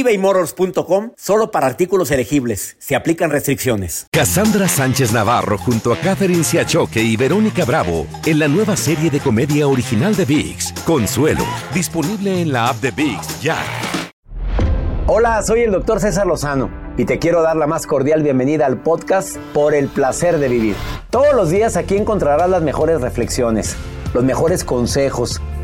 ebaymotors.com solo para artículos elegibles. Se aplican restricciones. Cassandra Sánchez Navarro junto a Catherine Siachoque y Verónica Bravo en la nueva serie de comedia original de Vix, Consuelo, disponible en la app de Vix ya. Hola, soy el doctor César Lozano y te quiero dar la más cordial bienvenida al podcast Por el placer de vivir. Todos los días aquí encontrarás las mejores reflexiones, los mejores consejos,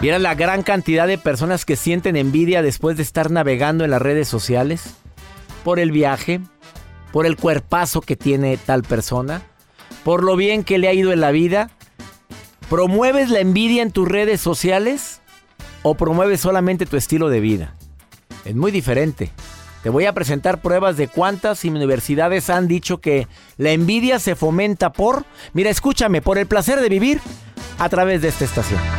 ¿Vieron la gran cantidad de personas que sienten envidia después de estar navegando en las redes sociales? Por el viaje, por el cuerpazo que tiene tal persona, por lo bien que le ha ido en la vida. ¿Promueves la envidia en tus redes sociales o promueves solamente tu estilo de vida? Es muy diferente. Te voy a presentar pruebas de cuántas universidades han dicho que la envidia se fomenta por, mira, escúchame, por el placer de vivir a través de esta estación.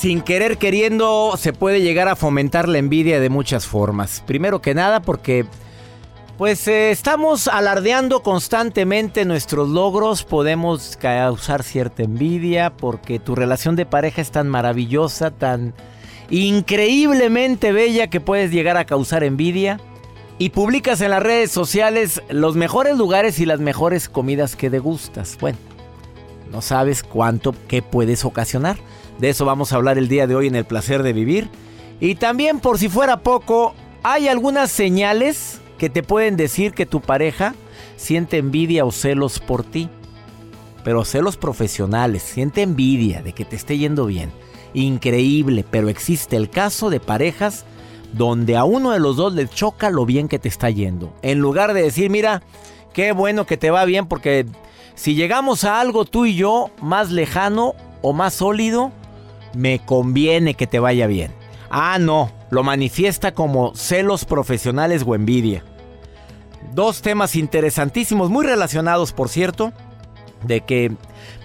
Sin querer queriendo se puede llegar a fomentar la envidia de muchas formas. Primero que nada porque pues eh, estamos alardeando constantemente nuestros logros, podemos causar cierta envidia porque tu relación de pareja es tan maravillosa, tan increíblemente bella que puedes llegar a causar envidia. Y publicas en las redes sociales los mejores lugares y las mejores comidas que degustas. Bueno, no sabes cuánto que puedes ocasionar. De eso vamos a hablar el día de hoy en el placer de vivir. Y también por si fuera poco, hay algunas señales que te pueden decir que tu pareja siente envidia o celos por ti. Pero celos profesionales, siente envidia de que te esté yendo bien. Increíble, pero existe el caso de parejas donde a uno de los dos le choca lo bien que te está yendo. En lugar de decir, mira, qué bueno que te va bien porque si llegamos a algo tú y yo más lejano o más sólido, me conviene que te vaya bien. Ah, no, lo manifiesta como celos profesionales o envidia. Dos temas interesantísimos, muy relacionados, por cierto, de que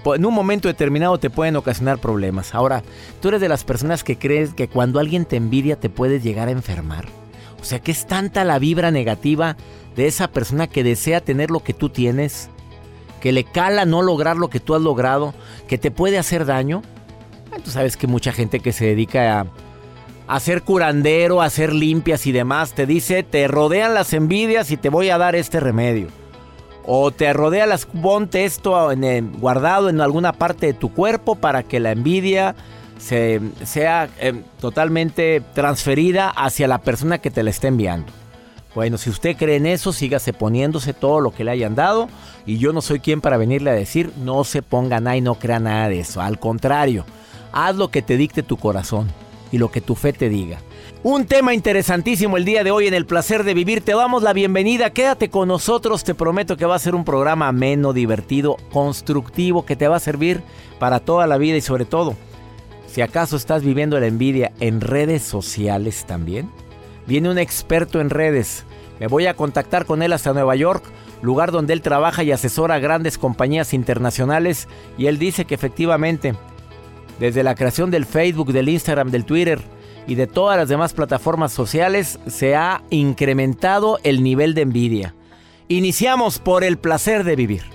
en un momento determinado te pueden ocasionar problemas. Ahora, tú eres de las personas que crees que cuando alguien te envidia te puedes llegar a enfermar. O sea, que es tanta la vibra negativa de esa persona que desea tener lo que tú tienes, que le cala no lograr lo que tú has logrado, que te puede hacer daño. Tú sabes que mucha gente que se dedica a, hacer curandero, a hacer limpias y demás, te dice, te rodean las envidias y te voy a dar este remedio. O te rodea las, ponte esto guardado en alguna parte de tu cuerpo para que la envidia se, sea em, totalmente transferida hacia la persona que te la está enviando. Bueno, si usted cree en eso, sígase poniéndose todo lo que le hayan dado. Y yo no soy quien para venirle a decir, no se ponga nada y no crea nada de eso. Al contrario, Haz lo que te dicte tu corazón y lo que tu fe te diga. Un tema interesantísimo el día de hoy en el placer de vivir. Te damos la bienvenida. Quédate con nosotros. Te prometo que va a ser un programa ameno, divertido, constructivo, que te va a servir para toda la vida y sobre todo, si acaso estás viviendo la envidia en redes sociales también. Viene un experto en redes. Me voy a contactar con él hasta Nueva York, lugar donde él trabaja y asesora a grandes compañías internacionales. Y él dice que efectivamente desde la creación del Facebook, del Instagram, del Twitter y de todas las demás plataformas sociales se ha incrementado el nivel de envidia. Iniciamos por el placer de vivir.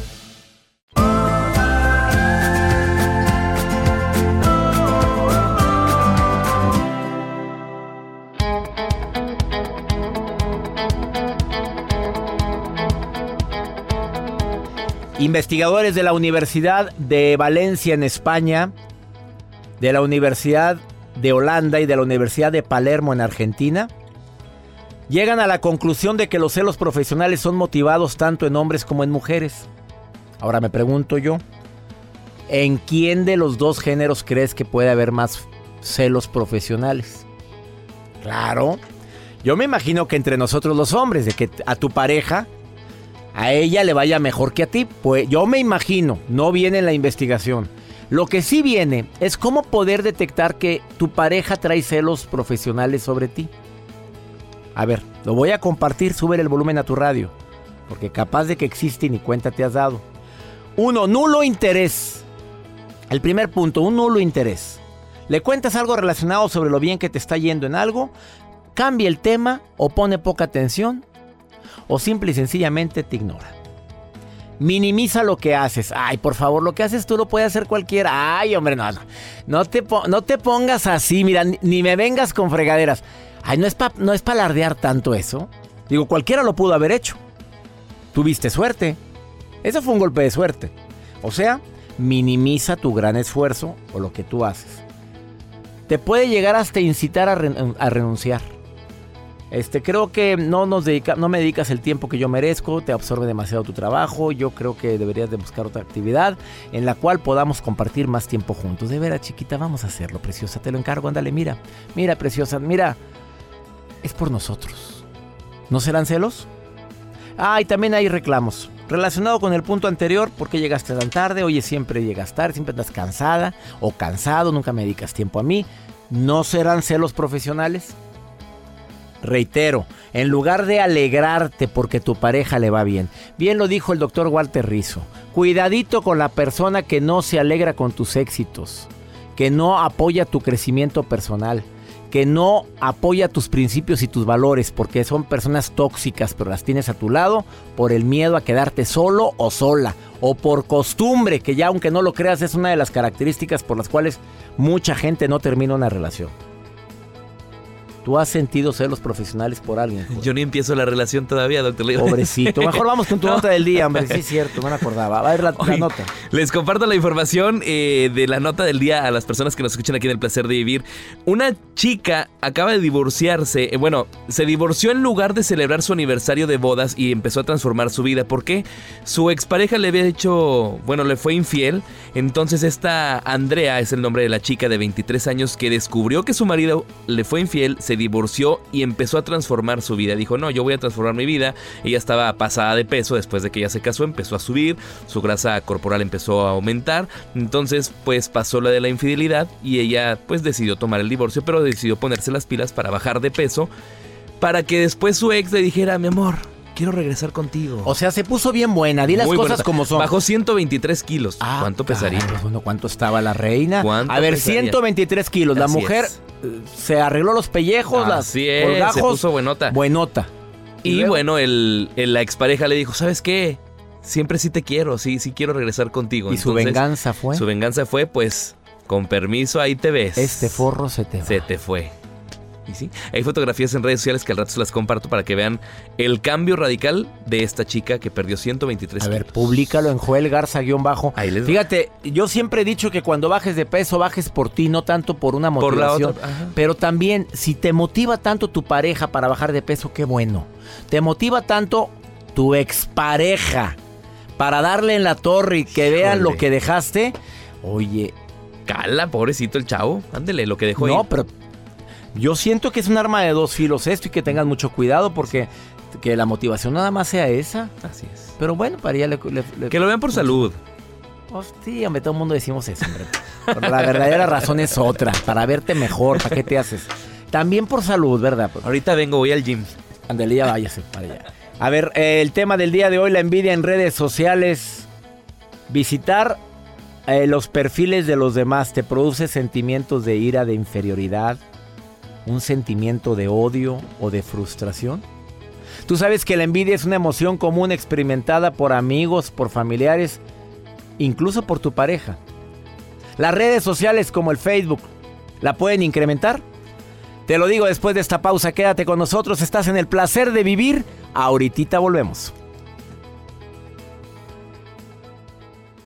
Investigadores de la Universidad de Valencia en España, de la Universidad de Holanda y de la Universidad de Palermo en Argentina, llegan a la conclusión de que los celos profesionales son motivados tanto en hombres como en mujeres. Ahora me pregunto yo, ¿en quién de los dos géneros crees que puede haber más celos profesionales? Claro, yo me imagino que entre nosotros los hombres, de que a tu pareja a ella le vaya mejor que a ti. Pues yo me imagino, no viene en la investigación. Lo que sí viene es cómo poder detectar que tu pareja trae celos profesionales sobre ti. A ver, lo voy a compartir, sube el volumen a tu radio, porque capaz de que existe y ni cuenta te has dado. Uno, nulo interés. El primer punto, un nulo interés. Le cuentas algo relacionado sobre lo bien que te está yendo en algo, cambia el tema o pone poca atención o simple y sencillamente te ignora. Minimiza lo que haces. Ay, por favor, lo que haces tú lo puede hacer cualquiera. Ay, hombre, no, no. No te, no te pongas así, mira, ni, me vengas con fregaderas. Ay, no es para no alardear tanto eso. Digo, cualquiera lo pudo haber hecho. Tuviste suerte. Eso fue un golpe de suerte. O sea, minimiza tu gran esfuerzo o lo que tú haces. Te puede llegar hasta incitar a renunciar. Este, creo que no, nos dedica, no me dedicas el tiempo que yo merezco, te absorbe demasiado tu trabajo, yo creo que deberías de buscar otra actividad en la cual podamos compartir más tiempo juntos. De veras, chiquita, vamos a hacerlo, preciosa, te lo encargo, ándale, mira, mira, preciosa, mira, es por nosotros. ¿No serán celos? Ah, y también hay reclamos. Relacionado con el punto anterior, ¿por qué llegaste tan tarde? Oye, siempre llegas tarde, siempre estás cansada o cansado, nunca me dedicas tiempo a mí. ¿No serán celos profesionales? Reitero, en lugar de alegrarte porque tu pareja le va bien, bien lo dijo el doctor Walter Rizzo, cuidadito con la persona que no se alegra con tus éxitos, que no apoya tu crecimiento personal, que no apoya tus principios y tus valores, porque son personas tóxicas, pero las tienes a tu lado por el miedo a quedarte solo o sola, o por costumbre, que ya aunque no lo creas es una de las características por las cuales mucha gente no termina una relación. ¿Tú has sentido celos profesionales por alguien? Yo ni empiezo la relación todavía, doctor. Pobrecito. Mejor vamos con tu nota del día, hombre. Sí, es cierto, no me acordaba. Va a ver la, nota. Les comparto la información eh, de la nota del día a las personas que nos escuchan aquí en El Placer de Vivir. Una chica acaba de divorciarse. Eh, bueno, se divorció en lugar de celebrar su aniversario de bodas y empezó a transformar su vida. ¿Por qué? Su expareja le había hecho, bueno, le fue infiel. Entonces esta Andrea es el nombre de la chica de 23 años que descubrió que su marido le fue infiel, se divorció y empezó a transformar su vida. Dijo, no, yo voy a transformar mi vida. Ella estaba pasada de peso después de que ella se casó, empezó a subir, su grasa corporal empezó a aumentar. Entonces, pues pasó la de la infidelidad y ella pues decidió tomar el divorcio, pero decidió ponerse las pilas para bajar de peso. Para que después su ex le dijera, mi amor, quiero regresar contigo. O sea, se puso bien buena. Di las Muy cosas buena. como son. Bajó 123 kilos. Ah, ¿Cuánto pesaría? caray, bueno, ¿cuánto estaba la reina? ¿Cuánto A ver, pesaría? 123 kilos. La Así mujer es. eh, se arregló los pellejos, las Así es, colgajos. se puso buenota. Buenota. Y bueno, el, el- la expareja le dijo, ¿sabes qué? Siempre sí te quiero, sí, sí quiero regresar contigo. Y su venganza fue. Su venganza fue, pues, con permiso, ahí te ves. Este forro se te va. Se te fue. Y sí, hay fotografías en redes sociales que al rato se las comparto para que vean el cambio radical de esta chica que perdió 123 A ver, kilos. públicalo en Joel Garza guion bajo. Ahí les va. Fíjate, yo siempre he dicho que cuando bajes de peso, bajes por ti, no tanto por una Por la motivación. otra, ajá. Pero también, si te motiva tanto tu pareja para bajar de peso, qué bueno. Te motiva tanto tu expareja para darle en la torre y que vean Híjole. lo que dejaste. Oye, Cala, pobrecito el chavo. Ándele, lo que dejó no, ir. pero yo siento que es un arma de dos filos esto y que tengas mucho cuidado porque que la motivación nada más sea esa. Así es. Pero bueno, para ella le... le- le- Que lo vean por salud. Pues sí, hombre, todo el mundo decimos eso, hombre. Pero la verdadera razón es otra, para verte mejor, ¿para qué te haces? También por salud, ¿verdad? Pues, Ahorita vengo, voy al gym. Ándale, ya váyase para allá. A ver, eh, el tema del día de hoy, la envidia en redes sociales. Visitar eh, los perfiles de los demás te produce sentimientos de ira, de inferioridad, un sentimiento de odio o de frustración. Tú sabes que la envidia es una emoción común experimentada por amigos, por familiares, incluso por tu pareja. Las redes sociales como el Facebook la pueden incrementar. Te lo digo después de esta pausa, quédate con nosotros, estás en el placer de vivir. Ahorita volvemos.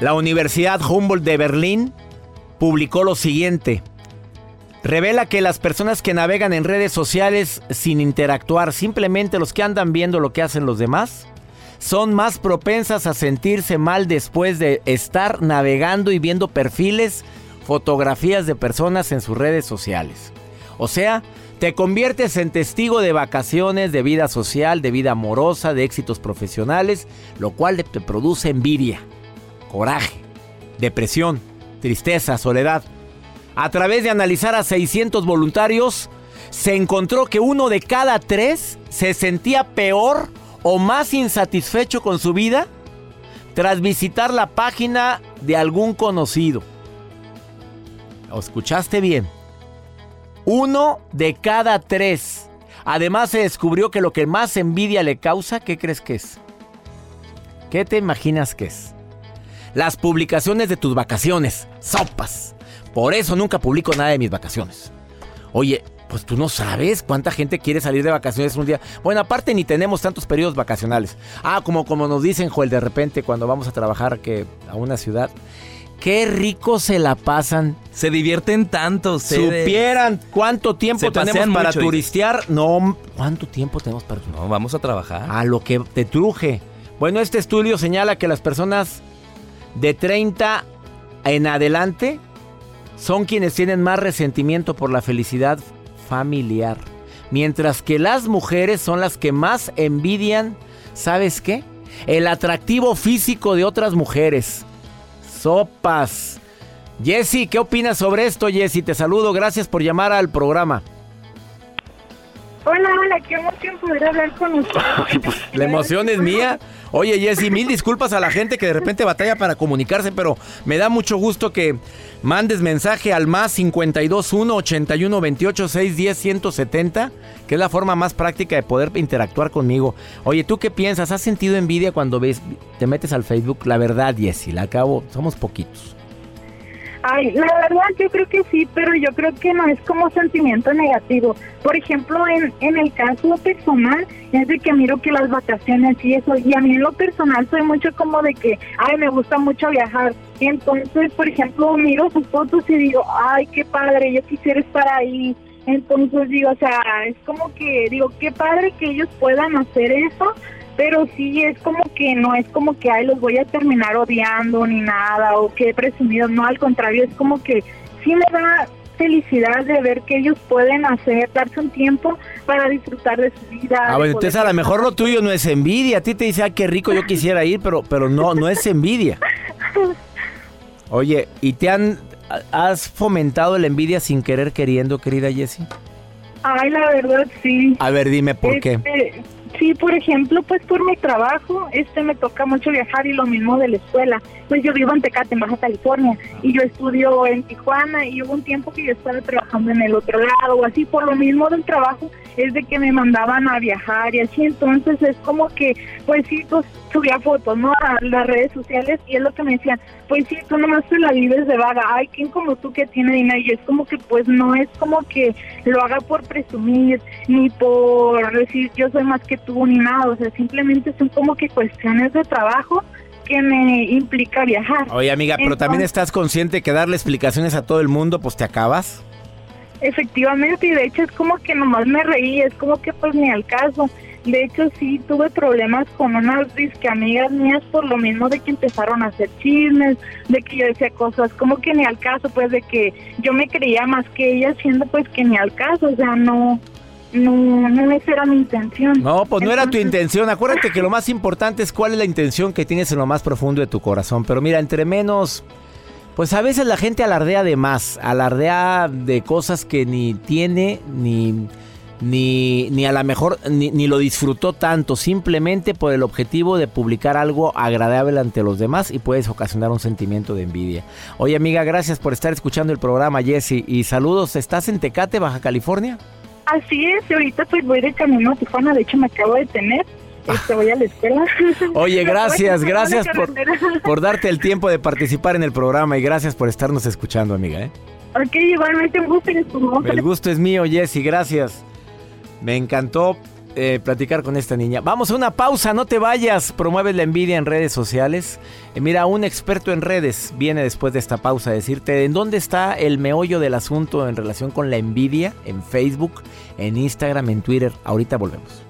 La Universidad Humboldt de Berlín publicó lo siguiente. Revela que las personas que navegan en redes sociales sin interactuar, simplemente los que andan viendo lo que hacen los demás, son más propensas a sentirse mal después de estar navegando y viendo perfiles, fotografías de personas en sus redes sociales. O sea, te conviertes en testigo de vacaciones, de vida social, de vida amorosa, de éxitos profesionales, lo cual te produce envidia coraje, depresión, tristeza, soledad. A través de analizar a 600 voluntarios, se encontró que uno de cada tres se sentía peor o más insatisfecho con su vida tras visitar la página de algún conocido. ¿O escuchaste bien? Uno de cada tres. Además se descubrió que lo que más envidia le causa, ¿qué crees que es? ¿Qué te imaginas que es? Las publicaciones de tus vacaciones. Sopas. Por eso nunca publico nada de mis vacaciones. Oye, pues tú no sabes cuánta gente quiere salir de vacaciones un día. Bueno, aparte ni tenemos tantos periodos vacacionales. Ah, como, como nos dicen, Joel, de repente cuando vamos a trabajar que a una ciudad. Qué rico se la pasan. Se divierten tanto. Supieran cuánto tiempo tenemos para mucho, turistear. No, ¿cuánto tiempo tenemos para turistear? No, vamos a trabajar. A lo que te truje. Bueno, este estudio señala que las personas de 30 en adelante son quienes tienen más resentimiento por la felicidad familiar. Mientras que las mujeres son las que más envidian, ¿sabes qué? El atractivo físico de otras mujeres. Sopas. Jessy, ¿qué opinas sobre esto, Jessy? Te saludo, gracias por llamar al programa. Hola, hola, qué emoción poder hablar con usted. La emoción es mía. Oye, Jessy, mil disculpas a la gente que de repente batalla para comunicarse, pero me da mucho gusto que mandes mensaje al más 521 81 28 610 170, que es la forma más práctica de poder interactuar conmigo. Oye, ¿tú qué piensas? ¿Has sentido envidia cuando ves, te metes al Facebook? La verdad, Jessy, la acabo, somos poquitos. Ay, la verdad yo creo que sí, pero yo creo que no es como sentimiento negativo. Por ejemplo, en, en el caso personal, es de que miro que las vacaciones y eso, y a mí en lo personal soy mucho como de que, ay, me gusta mucho viajar. Entonces, por ejemplo, miro sus fotos y digo, ay, qué padre, yo quisiera estar ahí. Entonces digo, o sea, es como que, digo, qué padre que ellos puedan hacer eso, pero sí es como que no es como que ay los voy a terminar odiando ni nada o que presumido no al contrario es como que sí me da felicidad de ver que ellos pueden hacer darse un tiempo para disfrutar de su vida Ah, bueno, entonces a lo mejor lo tuyo no es envidia. A ti te dice, ay, qué rico, yo quisiera ir, pero, pero no, no es envidia. Oye, ¿y te han, has fomentado la envidia sin querer queriendo, querida Jessie? ay la verdad sí A ver, dime por qué. Sí, por ejemplo, pues por mi trabajo, este me toca mucho viajar y lo mismo de la escuela. Pues yo vivo en Tecate, en Baja California, y yo estudio en Tijuana y hubo un tiempo que yo estaba trabajando en el otro lado o así, por lo mismo del trabajo es de que me mandaban a viajar y así, entonces es como que, pues sí, pues subía fotos, ¿no? A las redes sociales y es lo que me decían, pues sí, tú nomás te la vives de vaga, ay, ¿quién como tú que tiene dinero? Y es como que, pues no es como que lo haga por presumir, ni por decir yo soy más que tú, ni nada, o sea, simplemente son como que cuestiones de trabajo que me implica viajar. Oye, amiga, pero también estás consciente que darle explicaciones a todo el mundo, pues te acabas. Efectivamente, y de hecho es como que nomás me reí, es como que pues ni al caso. De hecho sí tuve problemas con unas disque amigas mías por lo mismo de que empezaron a hacer chismes, de que yo decía cosas como que ni al caso, pues de que yo me creía más que ellas siendo pues que ni al caso, o sea, no, no, no esa era mi intención. No, pues no era tu intención. Acuérdate que lo más importante es cuál es la intención que tienes en lo más profundo de tu corazón. Pero mira, entre menos, pues a veces la gente alardea de más, alardea de cosas que ni tiene, ni, ni, ni a lo mejor ni, ni lo disfrutó tanto, simplemente por el objetivo de publicar algo agradable ante los demás y puedes ocasionar un sentimiento de envidia. Oye amiga, gracias por estar escuchando el programa, Jesse. Y saludos, ¿estás en Tecate, Baja California? Así es, y ahorita pues voy de camino a Tijuana, de hecho me acabo de tener, este, voy a la escuela. Oye, gracias, gracias por, por darte el tiempo de participar en el programa y gracias por estarnos escuchando, amiga. ¿eh? Ok, igualmente un gusto El gusto es mío, Jessy, gracias. Me encantó eh, platicar con esta niña. Vamos a una pausa, no te vayas. Promueves la envidia en redes sociales. Eh, mira, un experto en redes viene después de esta pausa a decirte en dónde está el meollo del asunto en relación con la envidia en Facebook, en Instagram, en Twitter. Ahorita volvemos.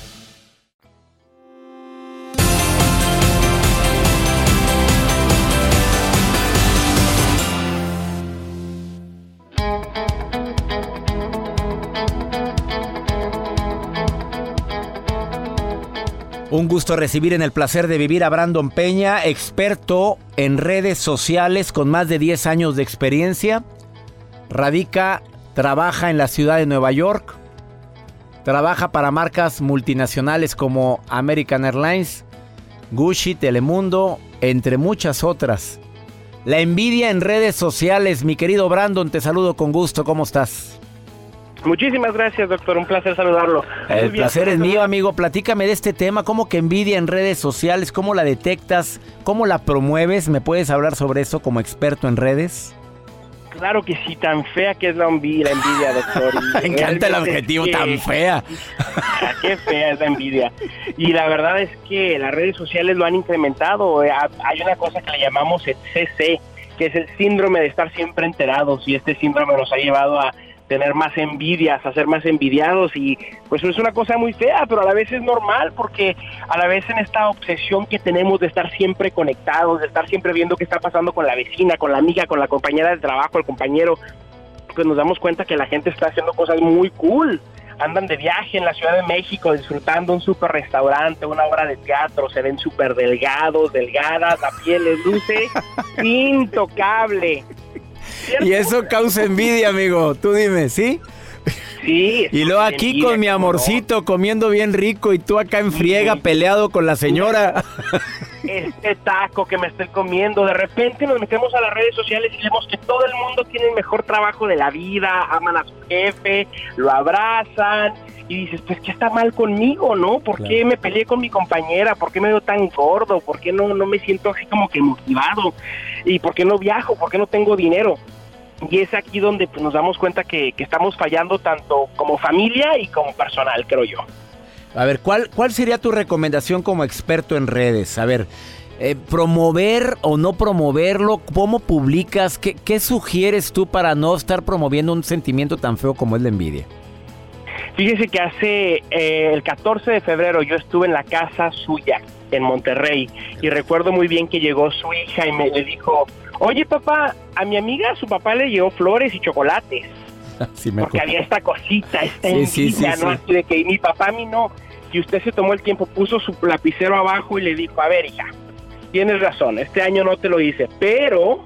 Un gusto recibir en el placer de vivir a Brandon Peña, experto en redes sociales con más de 10 años de experiencia. Radica, trabaja en la ciudad de Nueva York. Trabaja para marcas multinacionales como American Airlines, Gucci, Telemundo, entre muchas otras. La envidia en redes sociales, mi querido Brandon, te saludo con gusto, ¿cómo estás? Muchísimas gracias, doctor. Un placer saludarlo. El placer es mío, amigo. Platícame de este tema. ¿Cómo que envidia en redes sociales? ¿Cómo la detectas? ¿Cómo la promueves? ¿Me puedes hablar sobre eso como experto en redes? Claro que sí, tan fea que es la envidia, la envidia doctor. Me encanta el adjetivo tan fea. Qué fea es la envidia. Y la verdad es que las redes sociales lo han incrementado. Eh, hay una cosa que le llamamos el CC, que es el síndrome de estar siempre enterados. Y este síndrome nos ha llevado a tener más envidias, a ser más envidiados y pues es una cosa muy fea, pero a la vez es normal porque a la vez en esta obsesión que tenemos de estar siempre conectados, de estar siempre viendo qué está pasando con la vecina, con la amiga, con la compañera de trabajo, el compañero, pues nos damos cuenta que la gente está haciendo cosas muy cool. Andan de viaje en la Ciudad de México disfrutando un super restaurante, una obra de teatro, se ven súper delgados, delgadas, la piel les luce intocable. Y eso causa envidia, amigo. Tú dime, ¿sí? Sí. Y luego aquí con mi amorcito comiendo bien rico y tú acá en friega peleado con la señora. Este taco que me estoy comiendo, de repente nos metemos a las redes sociales y vemos que todo el mundo tiene el mejor trabajo de la vida, aman a su jefe, lo abrazan y dices, pues ¿qué está mal conmigo, no? ¿Por qué me peleé con mi compañera? ¿Por qué me veo tan gordo? ¿Por qué no, no me siento así como que motivado? ¿Y por qué no viajo? ¿Por qué no tengo dinero? Y es aquí donde pues, nos damos cuenta que, que estamos fallando tanto como familia y como personal, creo yo. A ver, ¿cuál, ¿cuál sería tu recomendación como experto en redes? A ver, eh, promover o no promoverlo, ¿cómo publicas? ¿Qué, ¿Qué, sugieres tú para no estar promoviendo un sentimiento tan feo como es la envidia? Fíjese que hace eh, el 14 de febrero yo estuve en la casa suya en Monterrey y recuerdo muy bien que llegó su hija y me le dijo, oye papá, a mi amiga su papá le llevó flores y chocolates. Sí, me porque había esta cosita, esta Sí, envidia, sí, ¿no? sí. Así de que mi papá a mí no. Y usted se tomó el tiempo, puso su lapicero abajo y le dijo, a ver hija, tienes razón, este año no te lo hice, pero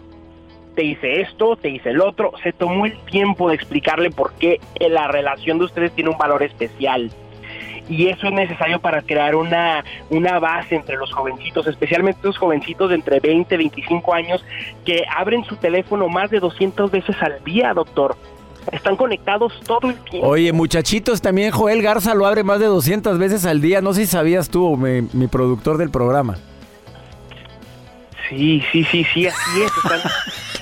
te hice esto, te hice el otro. Se tomó el tiempo de explicarle por qué la relación de ustedes tiene un valor especial. Y eso es necesario para crear una, una base entre los jovencitos, especialmente los jovencitos de entre 20 y 25 años que abren su teléfono más de 200 veces al día, doctor. Están conectados todo el tiempo. Oye, muchachitos, también Joel Garza lo abre más de 200 veces al día. No sé si sabías tú, mi, mi productor del programa. Sí, sí, sí, sí, así es. Están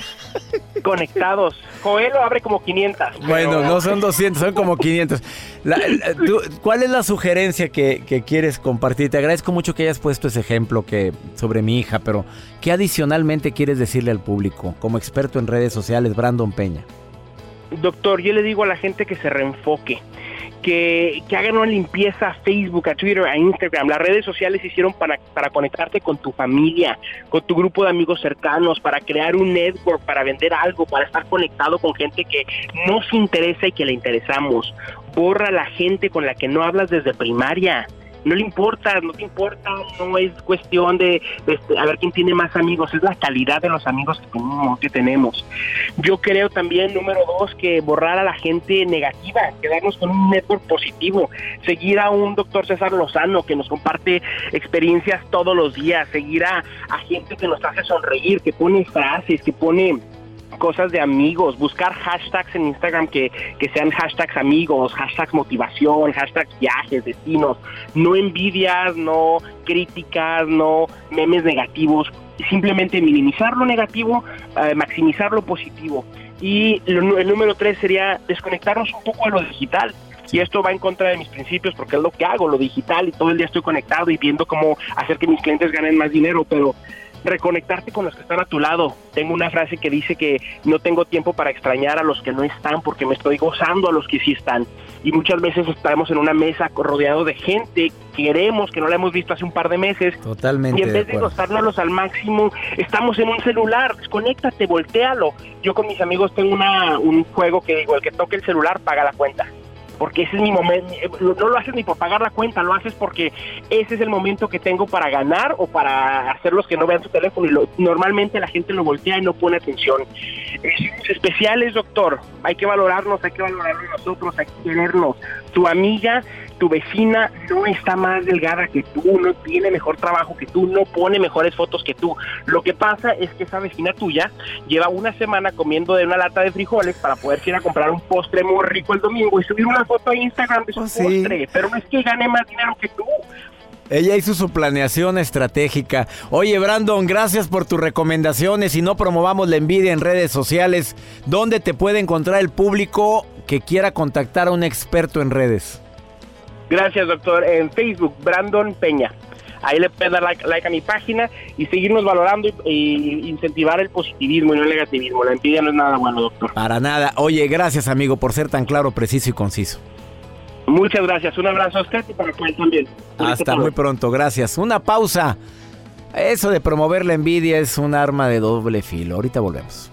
conectados. Joel abre como 500. pero- Bueno, no son 200, son como 500. La- la- tú- ¿Cuál es la sugerencia que, que quieres compartir? Te agradezco mucho que hayas puesto ese ejemplo que, sobre mi hija, pero ¿qué adicionalmente quieres decirle al público como experto en redes sociales, Brandon Peña? Doctor, yo le digo a la gente que se reenfoque, que, que, hagan una limpieza a Facebook, a Twitter, a Instagram. Las redes sociales hicieron para, para conectarte con tu familia, con tu grupo de amigos cercanos, para crear un network, para vender algo, para estar conectado con gente que nos interesa y que le interesamos. Borra la gente con la que no hablas desde primaria no le importa, no te importa, no es cuestión de, este, a ver quién tiene más amigos, es la calidad de los amigos que tenemos, que tenemos. Yo creo también, número dos, que borrar a la gente negativa, quedarnos con un network positivo, seguir a un doctor César Lozano que nos comparte experiencias todos los días, seguir a, a gente que nos hace sonreír, que pone frases, que pone cosas de amigos, buscar hashtags en Instagram que, que sean hashtags amigos, hashtags motivación, hashtags viajes, destinos, no envidias, no críticas, no memes negativos, simplemente minimizar lo negativo, eh, maximizar lo positivo. Y el número tres sería desconectarnos un poco de lo digital. Y esto va en contra de mis principios porque es lo que hago, lo digital, y todo el día estoy conectado y viendo cómo hacer que mis clientes ganen más dinero, pero reconectarte con los que están a tu lado. Tengo una frase que dice que no tengo tiempo para extrañar a los que no están porque me estoy gozando a los que sí están. Y muchas veces estamos en una mesa rodeado de gente, queremos que no la hemos visto hace un par de meses. Totalmente. Y en vez de, gozárnoslos al máximo, estamos en un celular, desconéctate, voltealo. Yo con mis amigos tengo una, un juego que digo, el que toque el celular paga la cuenta porque ese es mi momento, no lo haces ni por pagar la cuenta, lo haces porque ese es el momento que tengo para ganar o para hacer los que no vean su teléfono y normalmente la gente lo voltea y no pone atención. especiales, doctor, hay que valorarnos, hay que valorarnos nosotros, hay que querernos. Tu amiga tu vecina no está más delgada que tú, no tiene mejor trabajo que tú, no pone mejores fotos que tú. Lo que pasa es que esa vecina tuya lleva una semana comiendo de una lata de frijoles para poder ir a comprar un postre muy rico el domingo y subir una foto a Instagram de su oh, postre, pero no es que gane más dinero que tú. Ella hizo su planeación estratégica. Oye, Brandon, gracias por tus recomendaciones y no promovamos la envidia en redes sociales. ¿Dónde te puede encontrar el público que quiera contactar a un experto en redes? Gracias, doctor. En Facebook, Brandon Peña. Ahí le puedes dar like, a mi página y seguirnos valorando y, incentivar el positivismo y no el negativismo. La envidia no es nada bueno, doctor. Para nada. Oye, gracias, amigo, por ser tan claro, preciso y conciso. Muchas gracias. Un abrazo a usted y para usted también. Hasta muy pronto. Gracias. Una pausa. Eso de promover la envidia es un arma de doble filo. Ahorita volvemos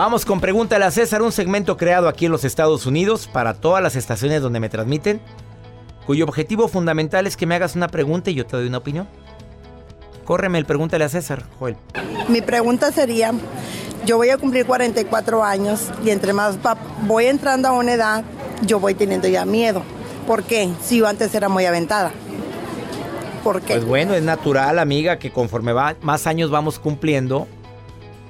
Vamos con Pregúntale a César, un segmento creado aquí en los Estados Unidos para todas las estaciones donde me transmiten, cuyo objetivo fundamental es que me hagas una pregunta y yo te doy una opinión. Córreme el Pregúntale a César, Joel. Mi pregunta sería, yo voy a cumplir 44 años y entre más voy entrando a una edad, yo voy teniendo ya miedo. ¿Por qué? Si yo antes era muy aventada. ¿Por qué? Pues bueno, es natural, amiga, que conforme va, más años vamos cumpliendo,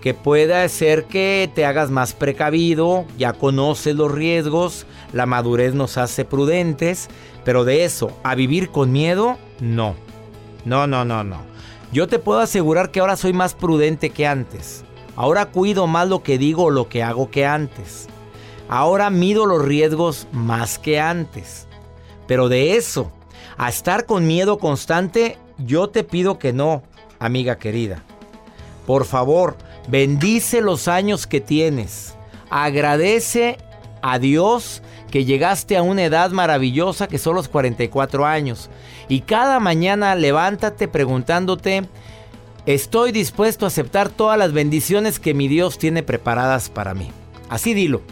que pueda ser que te hagas más precavido, ya conoces los riesgos, la madurez nos hace prudentes, pero de eso, a vivir con miedo, no. No, no, no, no. Yo te puedo asegurar que ahora soy más prudente que antes. Ahora cuido más lo que digo o lo que hago que antes. Ahora mido los riesgos más que antes. Pero de eso, a estar con miedo constante, yo te pido que no, amiga querida. Por favor, bendice los años que tienes. Agradece a Dios que llegaste a una edad maravillosa que son los 44 años. Y cada mañana levántate preguntándote, estoy dispuesto a aceptar todas las bendiciones que mi Dios tiene preparadas para mí. Así dilo.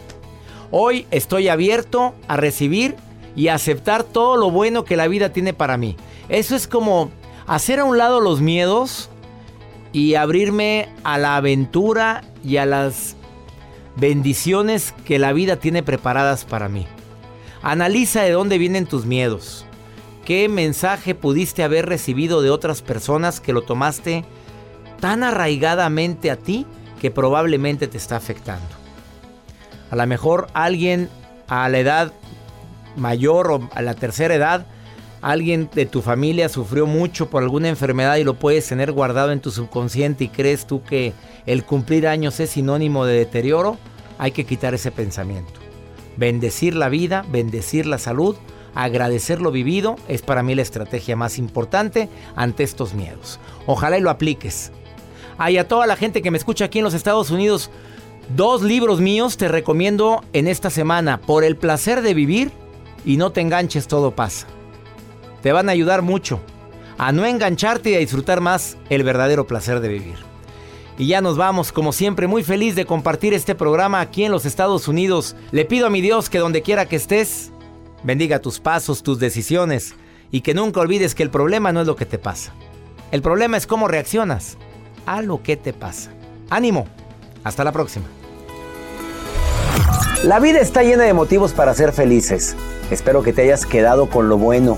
Hoy estoy abierto a recibir y aceptar todo lo bueno que la vida tiene para mí. Eso es como hacer a un lado los miedos y abrirme a la aventura y a las bendiciones que la vida tiene preparadas para mí. Analiza de dónde vienen tus miedos. ¿Qué mensaje pudiste haber recibido de otras personas que lo tomaste tan arraigadamente a ti que probablemente te está afectando? A lo mejor alguien a la edad mayor o a la tercera edad, alguien de tu familia sufrió mucho por alguna enfermedad y lo puedes tener guardado en tu subconsciente y crees tú que el cumplir años es sinónimo de deterioro, hay que quitar ese pensamiento. Bendecir la vida, bendecir la salud, agradecer lo vivido es para mí la estrategia más importante ante estos miedos. Ojalá y lo apliques. Hay a toda la gente que me escucha aquí en los Estados Unidos, Dos libros míos te recomiendo en esta semana. Por el placer de vivir y no te enganches, todo pasa. Te van a ayudar mucho a no engancharte y a disfrutar más el verdadero placer de vivir. Y ya nos vamos, como siempre, muy feliz de compartir este programa aquí en los Estados Unidos. Le pido a mi Dios que donde quiera que estés, bendiga tus pasos, tus decisiones y que nunca olvides que el problema no es lo que te pasa. El problema es cómo reaccionas a lo que te pasa. Ánimo. Hasta la próxima. La vida está llena de motivos para ser felices. Espero que te hayas quedado con lo bueno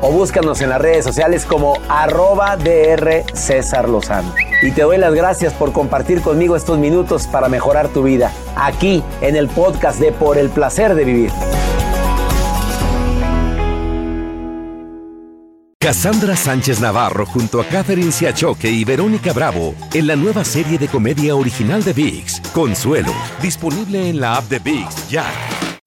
o búscanos en las redes sociales como arroba DR César Lozano. Y te doy las gracias por compartir conmigo estos minutos para mejorar tu vida, aquí en el podcast de Por el Placer de Vivir. Cassandra Sánchez Navarro junto a Catherine Siachoque y Verónica Bravo en la nueva serie de comedia original de VIX, Consuelo, disponible en la app de VIX ya.